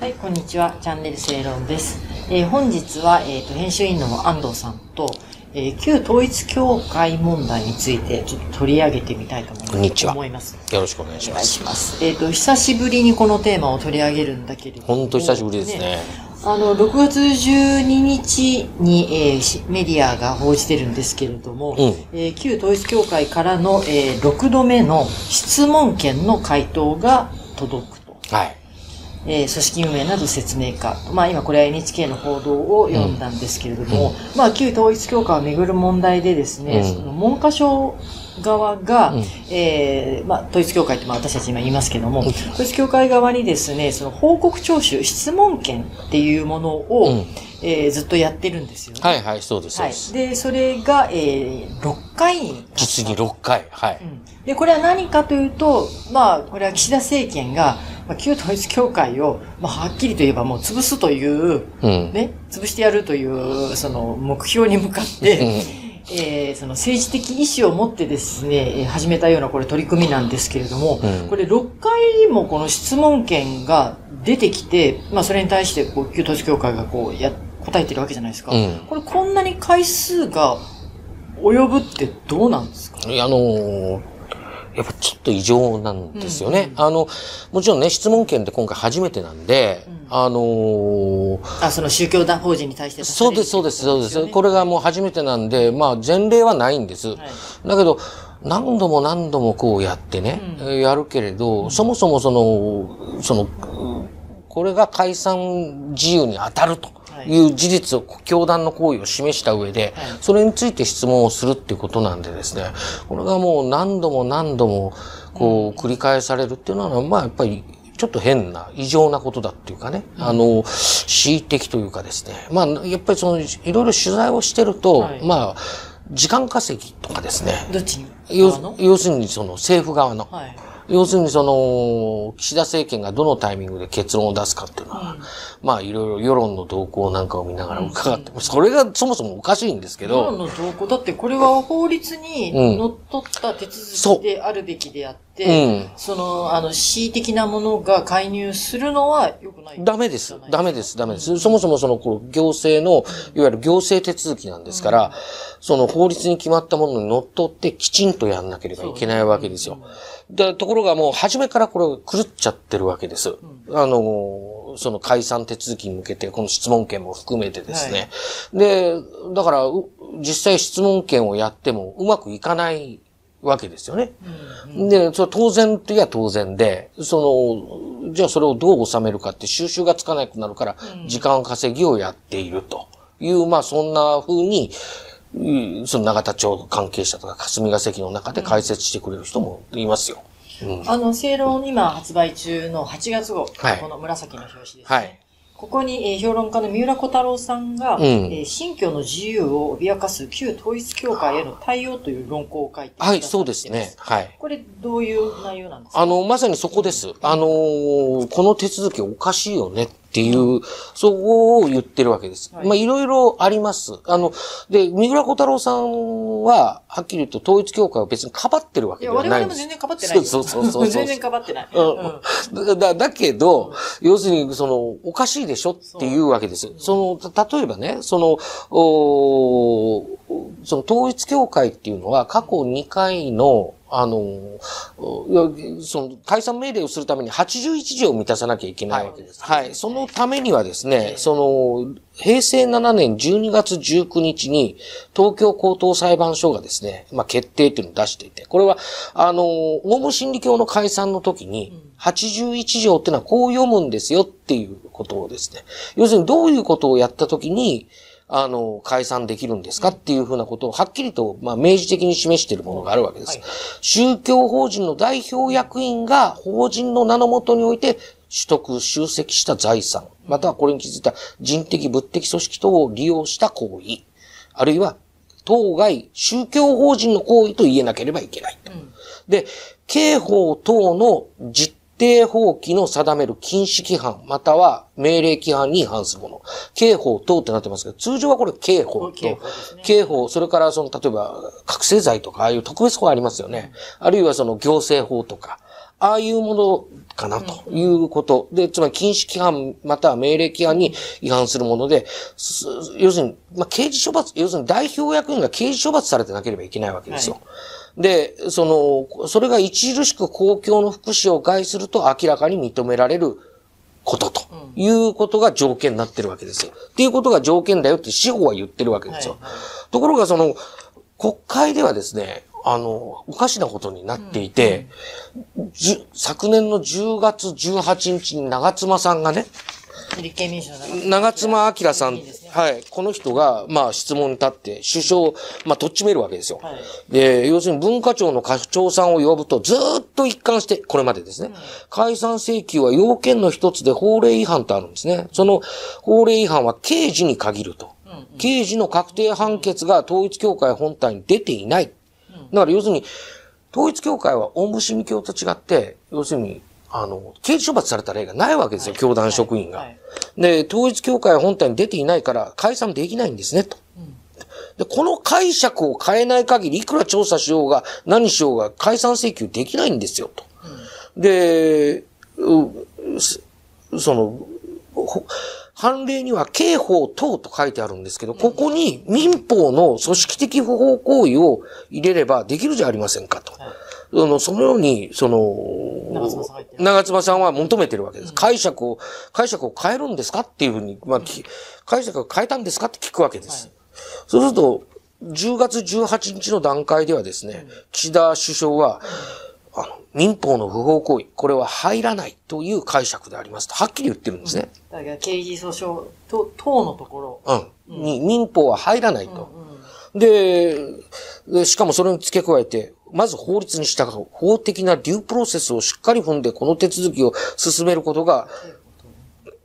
はい、こんにちは。チャンネル正論です。えー本日は、えーと、編集員の安藤さんと、えー旧統一教会問題についてちょっと取り上げてみたいと思います。こんにちは思います。よろしくお願いしお願います。します。えっ、と、久しぶりにこのテーマを取り上げるんだけれども。本当久しぶりですね。あの、6月12日に、えーしメディアが報じてるんですけれども、うんえー旧統一教会からの、えー6度目の質問権の回答が届くと。はい。えー組織運営など説明か。まあ今これは NHK の報道を読んだんですけれども、まあ旧統一教会をめぐる問題でですね、うんその文科省側が、うんえーまあ統一教会ってまあ私たち今言いますけども、統一教会側にですね、その報告聴取、質問権っていうものを、うんえーずっとやってるんですよね。はいはい、そうです、はいでそれが、えー6回に実に6回。はい。で、これは何かというと、まあ、これは岸田政権が、まあ、旧統一教会を、まあ、はっきりと言えばもう潰すという、うん。ね、潰してやるという、その目標に向かって、えーその政治的意思を持ってですね、えー始めたようなこれ取り組みなんですけれども、うんこれ6回もこの質問権が出てきて、まあそれに対してこう旧統一教会がこうや、答えてるわけじゃないですか。うんこれこんなに回数が及ぶってどうなんですか？あのーやっぱちょっと異常なんですよね。あの、もちろんね、質問権って今回初めてなんで、あのーあ、その宗教団法人に対してそうです、そうです、そうです。これ。れがもう初めてなんで、まあ前例はないんです。はいだけど、何度も何度もこうやってね、えーやるけれど、そもそもその、その、うんこれが解散自由に当たるとい。う事実を、教団の行為を示した上で、それについて質問をするっていうことなんでですね、これがもう何度も何度も、こう、繰り返されるっていうのは、まあやっぱり、ちょっと変な、異常なことだっていうかね、あの、恣意的というかですね、まあ、やっぱりその、いろいろ取材をしてると、はい。まあ、時間稼ぎとかですね、どっちに？要するにその政府側の、はい。要するにその、岸田政権がどのタイミングで結論を出すかっていうのは、まあいろいろ世論の動向なんかを見ながら伺って、それがそもそもおかしいんですけ世論ど、の動向、だってこれは法律にうん。のっとった手続きであるべきであっうて、ん。その、あの、恣意的なものが介入するのは良くない。ダメです。ダメです。ダメです。そもそもその、こう行政の、いわゆる行政手続きなんですから、その法律に決まったものにのっとってきちんとやんなければいけないわけですよ。で、ところがもう初めからこれ狂っちゃってるわけです。あの、その解散手続きに向けて、この質問権も含めてですね。で、だから、う実際質問権をやってもうまくいかないわけですよね。で、それ当然といや当然で、その、じゃあそれをどう収めるかって収集がつかなくなるから、時間稼ぎをやっているという、まあそんな風に、うんその永田町関係者とか霞が関の中で解説してくれる人もいますよ。うんあの、正論今発売中の8月号、はいこの紫の表紙ですね。はい。ここに、えー評論家の三浦小太郎さんが、うんえー信教の自由を脅かす旧統一教会への対応という論考を書いてはい、そうですね。はい。これ、どういう内容なんですか？あの、まさにそこです。あのーこの手続きおかしいよねっていう、そこを言ってるわけです。はいまあ、いろいろあります。あの、で、三浦小太郎さんは、はっきり言うと統一教会を別にかばってるわいや、けではないんです。我々も全然かばってないよ。そうそうそうそう 全然かばってない。うんだだだけど、要するに、その、おかしいでしょっていうわけです。その、た例えばね、その、おその統一教会っていうのは過去2回の、あの、その、解散命令をするために81条を満たさなきゃいけないわけです。はい。そのためにはですね、その、平成7年12月19日に、東京高等裁判所がですね、まあ、決定っていうのを出していて、これは、あの、オウム真理教の解散の時に、81条っていうのはこう読むんですよっていうことをですね、要するにどういうことをやった時に、あの、解散できるんですか？っていうふうなことをはっきりと、まあ、明示的に示しているものがあるわけです。はい宗教法人の代表役員が法人の名のもとにおいて取得、集積した財産、またはこれに気づいた人的、物的組織等を利用した行為、あるいは当該宗教法人の行為と言えなければいけない。で、刑法等の実定法規の定める禁止規範、または命令規範に違反するもの。刑法等ってなってますけど、通常はこれ刑法刑と法ですね、刑法、それからその、例えば、覚醒剤とか、ああいう特別法ありますよね。あるいはその行政法とか、ああいうものかなということ。で、つまり禁止規範または命令規範に違反するもので、す要するに、まあ、刑事処罰、要するに代表役員が刑事処罰されてなければいけないわけですよ。で、その、それが著しく公共の福祉を害すると明らかに認められることということが条件になってるわけですよ。っていうことが条件だよって司法は言ってるわけですよ。はいはところがその、国会ではですね、あの、おかしなことになっていて、じゅ昨年の10月18日に長妻さんがね、立憲民主の長妻明さん、はい、この人が、まあ質問に立って、首相、まあとっちめるわけですよ。はいで、要するに文化庁の課長さんを呼ぶと、ずーっと一貫して、これまでですね、解散請求は要件の一つで法令違反とあるんですね。その法令違反は刑事に限ると。刑事の確定判決が統一教会本体に出ていない。だから要するに、統一教会はオウム真理教と違って、要するに、あの、刑事処罰された例がないわけですよ、教団職員が。はいで、統一教会本体に出ていないから解散できないんですね、と。で、この解釈を変えない限り、いくら調査しようが、何しようが、解散請求できないんですよ、と。で、その、ほ判例には刑法等と書いてあるんですけど、ここに民法の組織的不法行為を入れればできるじゃありませんかと。はいあの、そのように、その、長妻さんは求めてるわけです。解釈を、解釈を変えるんですかっていうふうに、まあ、き解釈を変えたんですかって聞くわけです。そうすると、10月18日の段階ではですね、岸田首相は、あの、民法の不法行為、これは入らないという解釈でありますと、はっきり言ってるんですね。だから刑事訴訟と等のところ。うん。に、民法は入らないと。うんで、でしかもそれに付け加えて、まず法律に従う。法的なデュープロセスをしっかり踏んで、この手続きを進めることが、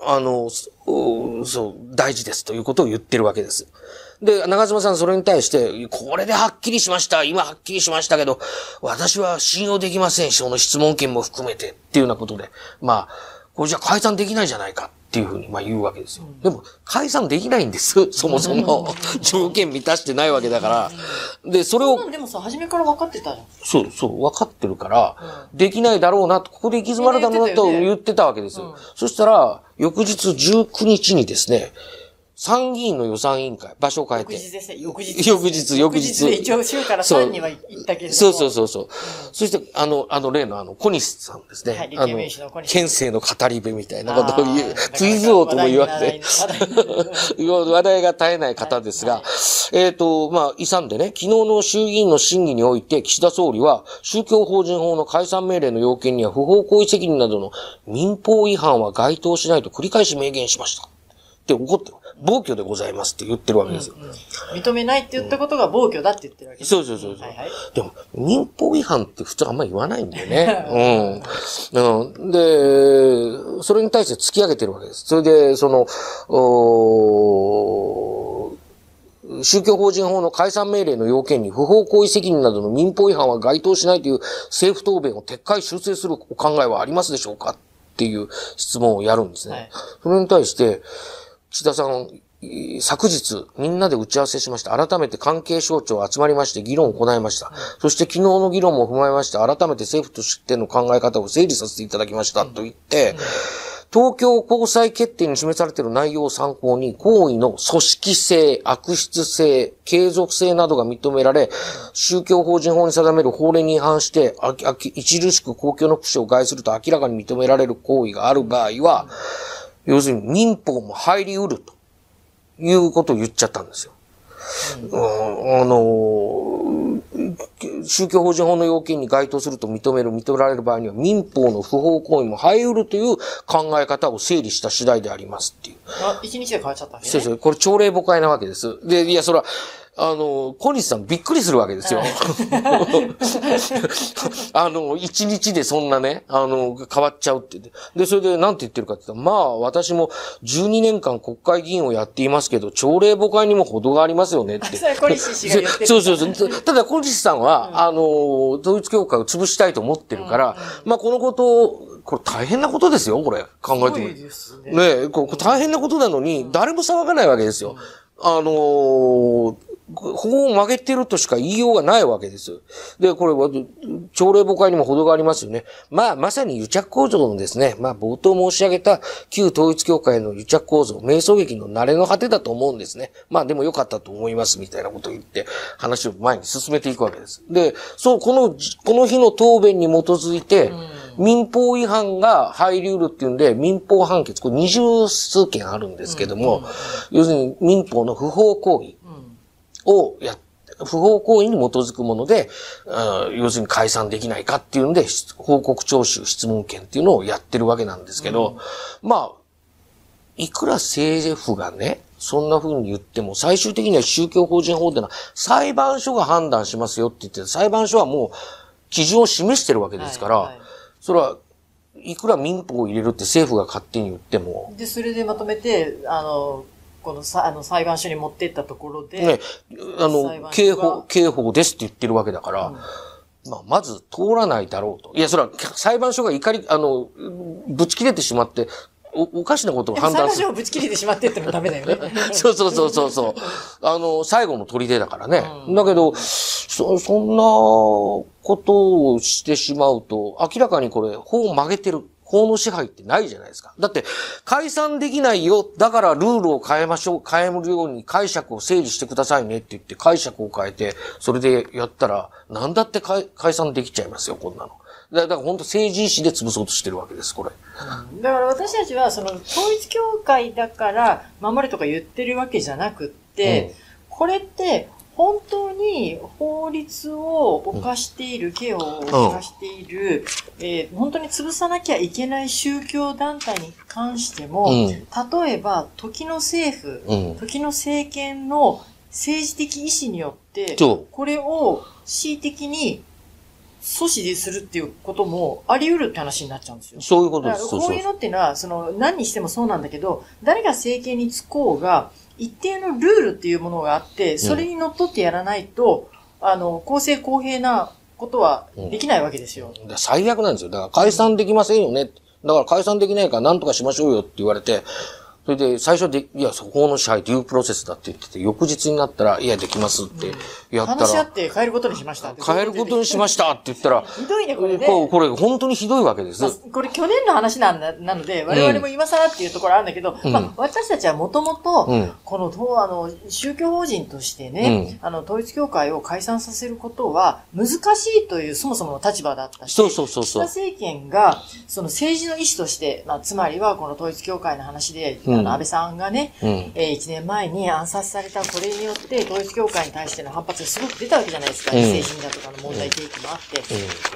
あの、そう、大事ですということを言ってるわけです。で、長妻さんそれに対して、これではっきりしました。今はっきりしましたけど、私は信用できません。その質問権も含めてっていうようなことで、まあ、これじゃ解散できないじゃないかっていうふうにまあ言うわけですよ。でも、解散できないんです。そもそも。条件満たしてないわけだから。で、それをでもさ、初めから分かってたじゃん。そう、そう、分かってるから、できないだろうなと、ここで行き詰まるだろうなと言ってたわけですよ。そしたら、翌日19日にですね、参議院の予算委員会、場所を変えて。翌日ですね、翌日。翌日翌日。で一応週から3には行ったけれども。そうそうそうそう。そして、あの、あの例のあの、小西さんですね。はい立あの憲民主の小、西県政の語り部みたいなことを言うあー、クイズ王とも言われて。話題が絶えない方ですが、えっ、と、まあ、遺産でね、昨日の衆議院の審議において、岸田総理は、宗教法人法の解散命令の要件には不法行為責任などの民法違反は該当しないと。繰り返し明言しました。って怒ってる。暴挙でございますって言ってるわけですよ。認めないって言ったことが暴挙だって言ってるわけですそうそうそうそう。はいはいでも、民法違反って普通あんまり言わないんだよね。うん。うん。で、それに対して突き上げてるわけです。それで、その、おー宗教法人法の解散命令の要件に不法行為責任などの民法違反は該当しないという政府答弁を撤回修正するお考えはありますでしょうかっていう質問をやるんですね。はいそれに対して、岸田さん、昨日、みんなで打ち合わせしました。改めて関係省庁集まりまして議論を行いました。そして昨日の議論も踏まえまして、改めて政府としての考え方を整理させていただきましたと言って、東京高裁決定に示されている内容を参考に、行為の組織性、悪質性、継続性などが認められ、宗教法人法に定める法令に違反して、著しく公共の福祉を害すると明らかに認められる行為がある場合は、要するに民法も入り得るということを言っちゃったんですよ。うんあの、宗教法人法の要件に該当すると認める、認められる場合には民法の不法行為も入り得るという考え方を整理した次第でありますっていう。あ、一日で変わっちゃったわけね。そうそう、これ朝礼誤解なわけです。で、いや、それは、あの、小西さんびっくりするわけですよ。あの、一日でそんなね、あの、変わっちゃうって。で、それで何て言ってるかって言ったら、まあ、私も12年間国会議員をやっていますけど、朝礼誤解にも程がありますよねって。それ小西氏が言ってる そうそうそう。ただ、小西さんは、あの、統一教会を潰したいと思ってるから、まあ、このことを、これ大変なことですよ、これ。考えてみるね。ねえ、こう大変なことなのに、誰も騒がないわけですよ。あのー法を曲げてるとしか言いようがないわけです。で、これは、朝令暮改にも程がありますよね。まあ、まさに癒着構造のですね、まあ、冒頭申し上げた旧統一教会の癒着構造、瞑想劇の慣れの果てだと思うんですね。まあ、でも良かったと思います、みたいなことを言って、話を前に進めていくわけです。で、そう、この、この日の答弁に基づいて、民法違反が入り得るっていうんで、民法判決、これ二十数件あるんですけども、要するに民法の不法行為をやっ不法行為に基づくもので、うん要するに解散できないかっていうんで、報告徴収質問権っていうのをやってるわけなんですけど、まあ、いくら政府がね、そんな風に言っても、最終的には宗教法人法ってのは裁判所が判断しますよって言って、裁判所はもう基準を示してるわけですから、はいはい。それはいくら民法を入れるって政府が勝手に言っても、で、それでまとめて、あの、このさあの裁判所に持ってったところで、ね、あ裁の、刑が法、刑法ですって言ってるわけだから、まあ、まず通らないだろうと。いや、それは裁判所が怒り、あの、ぶち切れてしまって、おおかしなことを判判断する。所をぶち切れてしまってってもダメだよね。そうそうそうそうそう。あの、最後の砦だからね。だけど、そ、そんなことをしてしまうと、明らかにこれ、法を曲げてる。法の支配ってないじゃないですか。だって、解散できないよ。だからルールを変えましょう。変えるように解釈を整理してくださいねって言って解釈を変えて、それでやったら、なんだって解解散できちゃいますよ、こんなの。だだから本当政治意志で潰そうとしてるわけです、これ。だから私たちは、その、統一教会だから守れとか言ってるわけじゃなくって、これって、本当に法律を犯している、刑を犯している、えー本当に潰さなきゃいけない宗教団体に関しても、うん例えば、時の政府、うん時の政権の政治的意思によってこれを恣意的に阻止するっていうこともあり得るって話になっちゃうんですよ。そういうことだです。こういうのっていうのは、その、何にしてもそうなんだけど、誰が政権に就こうが、一定のルールっていうものがあって、それにのっとってやらないと、あの、公正公平なことはできないわけですよ。だから最悪なんですよ。だから解散できませんよね。だから解散できないから何とかしましょうよって言われて、それで最初で、いや、そこの支配デュープロセスだって言ってて、翌日になったら、いや、できますってやった話し合っら、て変えることにしました。変えることにしましたって言ったら、ひどいね、これね。これ本当にひどいわけです。まあこれ去年の話なんだ、なので、我々も今更っていうところあるんだけど、うんまあ、私たちはもともとうん、この、とあの、宗教法人としてね、あの、統一教会を解散させることは難しいというそもそもの立場だったし、そうそうそうそう政権が、その政治の意思として、まあ、つまりはこの統一教会の話で、うんあの、安倍さんがね、うん。えー、1年前に暗殺されたこれによって、統一教会に対しての反発がすごく出たわけじゃないですか。うん政治だとかの問題提起もあって。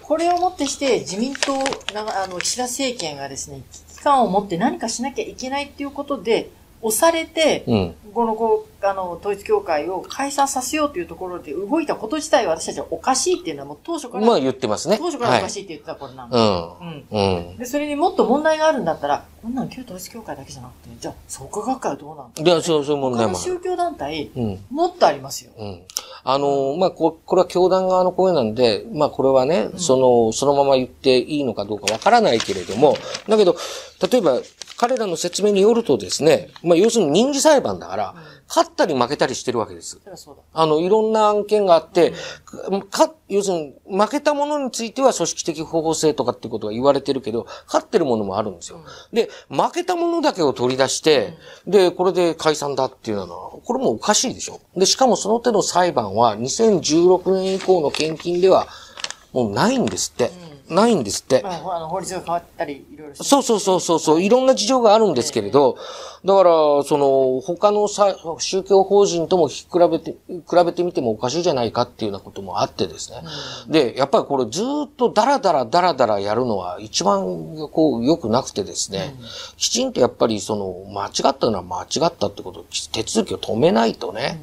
これをもってして、自民党、なあの、岸田政権がですね、危機感を持って何かしなきゃいけないっていうことで、押されて、うん。この、こう、あの、統一教会を解散させようというところで動いたこと自体は私たちはおかしいっていうのはもう当初から、まあ言ってますね。当初からおかしい。いって言ってた頃なの。うん。うん。うん。で、それにもっと問題があるんだったら、こんなの旧統一教会だけじゃなくて、じゃあ、創価学会はどうなんだいや、そう、そういう問他題もある。の宗教団体、うん。もっとありますよ。うん。あの、まあ、こ、これは教団側の声なんで、まあ、これはね、その、そのまま言っていいのかどうかわからないけれども、だけど、例えば、彼らの説明によるとですね、まあ、要するに民事裁判だから、勝ったり負けたりしてるわけです。あの、いろんな案件があって、か、要するに、負けたものについては組織的方法性とかってことが言われてるけど、勝ってるものもあるんですよ。で、負けたものだけを取り出して、で、これで解散だっていうのは、これもおかしいでしょ。で、しかもその手の裁判は、2016年以降の献金では、もうないんですって。ないんですって。まあ、あの法律が変わったり、いろいろそうそうそうそうそう、いろんな事情があるんですけれど、だから、その、他のさ宗教法人とも比べて、比べてみてもおかしいじゃないかっていうようなこともあってですね。で、やっぱりこれずっとダラダラダラダラやるのは一番こう良くなくてですね、きちんとやっぱりその、間違ったのは間違ったってこと、手続きを止めないとね、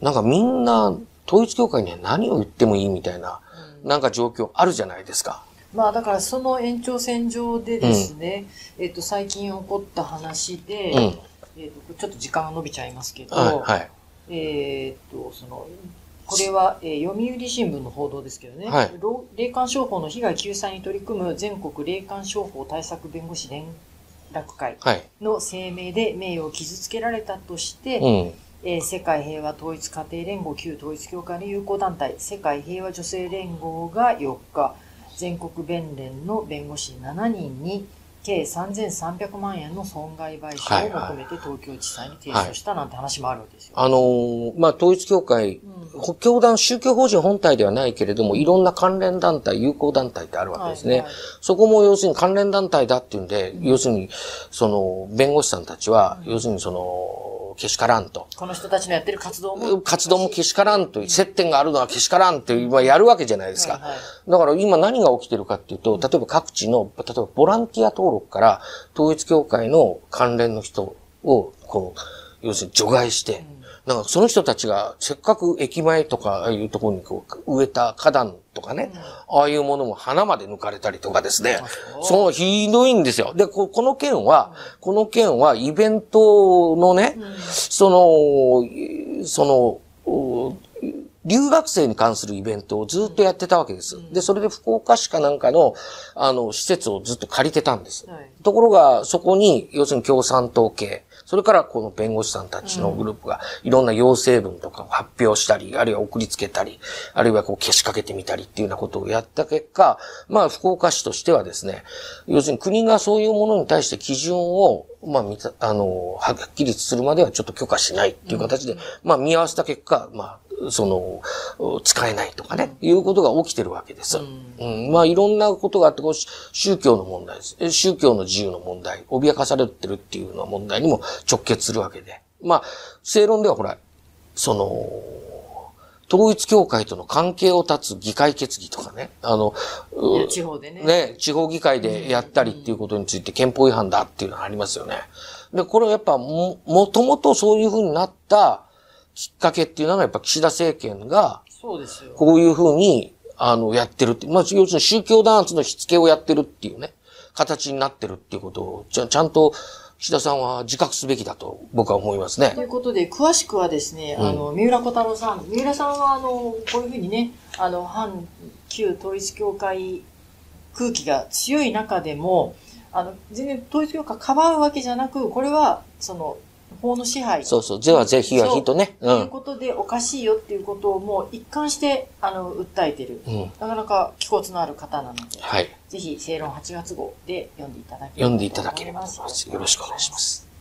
なんかみんな統一教会には何を言ってもいいみたいな、なんか状況あるじゃないですか。まあだからその延長線上でですね、えっ、と最近起こった話で、うんえっ、とちょっと時間が伸びちゃいますけど、はい、はい。えっ、とそのこれは、えー読売新聞の報道ですけどね、はいろ霊感商法の被害救済に取り組む全国霊感商法対策弁護士連絡会はい。の声明で名誉を傷つけられたとして、うん。えー世界平和統一家庭連合旧統一教会の友好団体、世界平和女性連合が4日、全国弁連の弁護士7人に、計3300万円の損害賠償を求めて東京地裁に提出したなんて話もあるわけですよ。あのーまあ、統一教会、教団、宗教法人本体ではないけれども、いろんな関連団体、友好団体ってあるわけですね。はいはいそこも要するに関連団体だっていうんで、要するに、その、弁護士さんたちは、要するにその、けしからんと。この人たちのやってる活動も、活動もけしからんと、接点があるのはけしからんって今やるわけじゃないですか。はいはい。だから今何が起きてるかっていうと、例えば各地の、例えばボランティア登録から統一教会の関連の人を、こう、要するに除外して、なんかその人たちがせっかく駅前とかああいうところにこう植えた花壇とかね、ああいうものも花まで抜かれたりとかですね。そう、ひどいんですよ。で、ここの件は、この件はイベントのね、その、その、お留学生に関するイベントをずっとやってたわけです。で、それで福岡市かなんかの、あの、施設をずっと借りてたんです。はいところが、そこに、要するに共産党系、それからこの弁護士さんたちのグループが、いろんな要請文とかを発表したり、あるいは送りつけたり、あるいはこう消しかけてみたりっていうようなことをやった結果、まあ、福岡市としてはですね、要するに国がそういうものに対して基準を、まあ、あの、はっきりするまではちょっと許可しないっていう形で、まあ、見合わせた結果、まあ、その、使えないとかね、いうことが起きてるわけです。うんまあ、いろんなことがあって、こうし宗教の問題です。え宗教の自由の問題、脅かされてるっていうような問題にも直結するわけで。まあ、正論ではほら、その、統一教会との関係を断つ議会決議とかね、あの、地方でね。ね、地方議会でやったりっていうことについて憲法違反だっていうのがありますよね。で、これはやっぱも、もともとそういうふうになったきっかけっていうのがやっぱ岸田政権が、そうですよ。こういうふうに、あの、やってるって、まあ、要するに宗教弾圧のしつけをやってるっていうね、形になってるっていうことを、ちゃちゃんと岸田さんは自覚すべきだと僕は思いますねとい。うことで、詳しくはですね、あの、三浦小太郎さん。三浦さんは、あの、こういうふうにね、あの、反旧統一教会空気が強い中でも、あの、全然統一教会かばうわけじゃなく、これは、その、法の支配。そうそう、是は是、非は非とね。う。というんことで、おかしいよっていうことをもう一貫して、あの、訴えてる。うん。なかなか気骨のある方なので、はい。ぜひ、正論8月号で読んでいただければ読んでいただければと思い思います。よろしくお願いします。